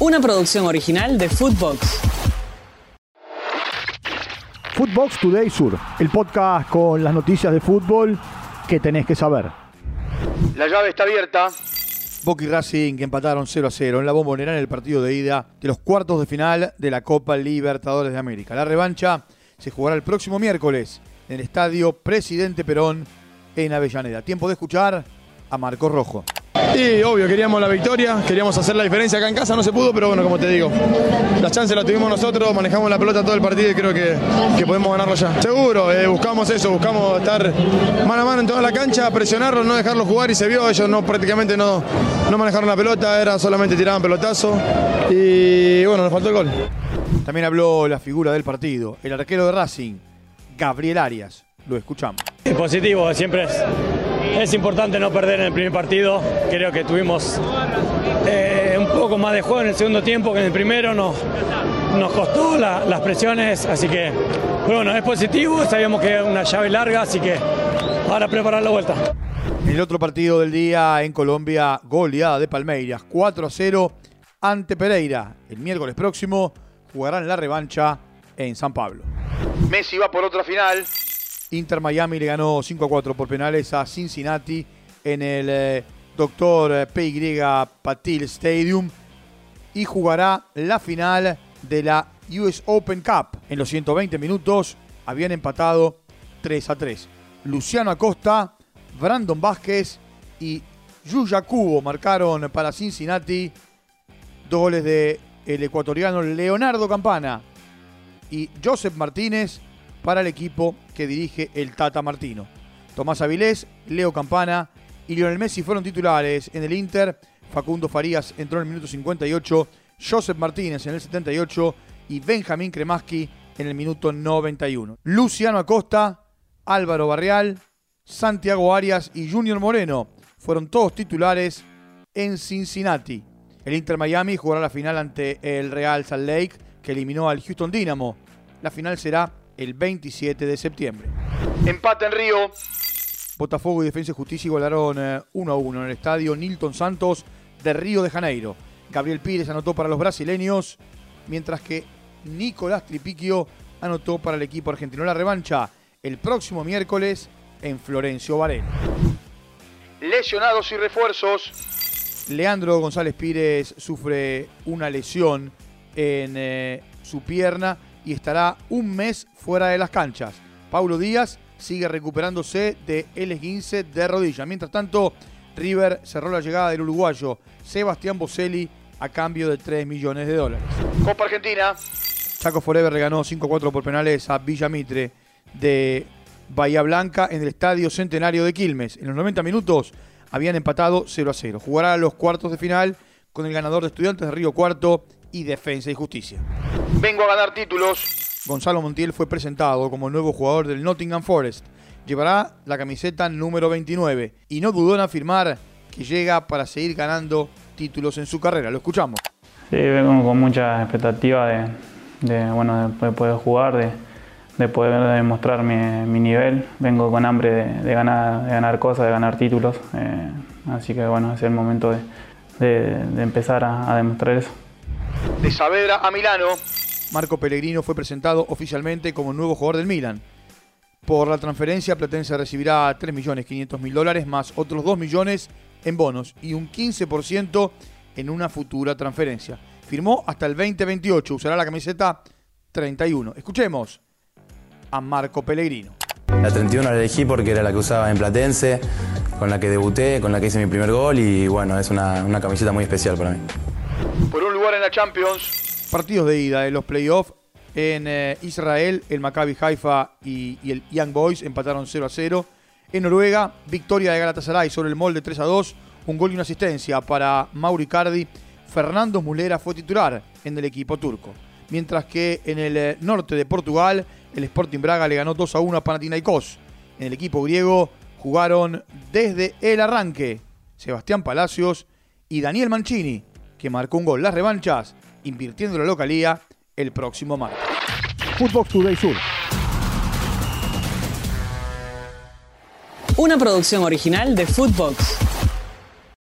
Una producción original de Footbox. Footbox Today Sur, el podcast con las noticias de fútbol que tenés que saber. La llave está abierta. Boca y Racing que empataron 0 a 0 en la bombonera en el partido de ida de los cuartos de final de la Copa Libertadores de América. La revancha se jugará el próximo miércoles en el estadio Presidente Perón en Avellaneda. Tiempo de escuchar a Marco Rojo. Y obvio, queríamos la victoria, queríamos hacer la diferencia acá en casa, no se pudo, pero bueno, como te digo, la chance la tuvimos nosotros, manejamos la pelota todo el partido y creo que, que podemos ganarlo ya. Seguro, eh, buscamos eso, buscamos estar mano a mano en toda la cancha, presionarlos, no dejarlos jugar y se vio, ellos no prácticamente no, no manejaron la pelota, era solamente tiraban pelotazo y bueno, nos faltó el gol. También habló la figura del partido, el arquero de Racing, Gabriel Arias. Lo escuchamos. Es positivo, siempre es, es importante no perder en el primer partido. Creo que tuvimos eh, un poco más de juego en el segundo tiempo que en el primero. Nos, nos costó la- las presiones, así que bueno, es positivo. Sabíamos que era una llave larga, así que ahora preparar la vuelta. En el otro partido del día en Colombia, goleada de Palmeiras, 4 a 0 ante Pereira. El miércoles próximo jugarán la revancha en San Pablo. Messi va por otra final. Inter Miami le ganó 5 a 4 por penales a Cincinnati en el eh, Dr. PY Patil Stadium y jugará la final de la US Open Cup. En los 120 minutos habían empatado 3 a 3. Luciano Acosta, Brandon Vázquez y Yuya Cubo marcaron para Cincinnati dos goles de el ecuatoriano Leonardo Campana y Joseph Martínez para el equipo que dirige el Tata Martino. Tomás Avilés, Leo Campana y Lionel Messi fueron titulares en el Inter. Facundo Farías entró en el minuto 58, Joseph Martínez en el 78 y Benjamín Kremaski en el minuto 91. Luciano Acosta, Álvaro Barrial, Santiago Arias y Junior Moreno fueron todos titulares en Cincinnati. El Inter Miami jugará la final ante el Real Salt Lake, que eliminó al Houston Dynamo. La final será el 27 de septiembre. Empate en Río. Botafogo y Defensa y Justicia igualaron eh, 1 a 1 en el estadio Nilton Santos de Río de Janeiro. Gabriel Pires anotó para los brasileños, mientras que Nicolás Tripiquio anotó para el equipo argentino. La revancha el próximo miércoles en Florencio Varela. Lesionados y refuerzos. Leandro González Pires sufre una lesión en eh, su pierna y estará un mes fuera de las canchas. Paulo Díaz sigue recuperándose de el esguince de rodilla. Mientras tanto, River cerró la llegada del uruguayo Sebastián Boselli a cambio de 3 millones de dólares. Copa Argentina. Chaco Forever le ganó 5-4 por penales a Villa Mitre de Bahía Blanca en el Estadio Centenario de Quilmes. En los 90 minutos habían empatado 0 a 0. Jugará los cuartos de final con el ganador de Estudiantes de Río Cuarto y Defensa y Justicia. Vengo a ganar títulos. Gonzalo Montiel fue presentado como el nuevo jugador del Nottingham Forest. Llevará la camiseta número 29 y no dudó en afirmar que llega para seguir ganando títulos en su carrera. Lo escuchamos. Sí, vengo con mucha expectativa de, de, bueno, de poder jugar, de, de poder demostrar mi, mi nivel. Vengo con hambre de, de ganar, de ganar cosas, de ganar títulos. eh, así que bueno, es el momento de, de- de empezar a, a demostrar eso. De Saavedra a Milano. Marco Pellegrino fue presentado oficialmente como el nuevo jugador del Milan. Por la transferencia, Platense recibirá 3.500.000 dólares más otros 2 millones en bonos y un 15% en una futura transferencia. Firmó hasta el 2028, usará la camiseta 31. Escuchemos a Marco Pellegrino. La 31 la elegí porque era la que usaba en Platense, con la que debuté, con la que hice mi primer gol y bueno, es una, una camiseta muy especial para mí. Por un lugar en la Champions. Partidos de ida de los playoffs en eh, Israel, el Maccabi Haifa y, el Young Boys empataron 0 a 0. En Noruega, victoria de Galatasaray sobre el molde 3 a 2, un gol y una asistencia para Mauri Cardi. Fernando Mulera fue titular en el equipo turco. Mientras que en el eh, norte de Portugal, el Sporting Braga le ganó 2 a 1 a Panathinaikos. En el equipo griego jugaron desde el arranque Sebastián Palacios y Daniel Mancini, que marcó un gol. Las revanchas, invirtiendo la localía el próximo martes. Footbox Today Sur. Una producción original de Footbox.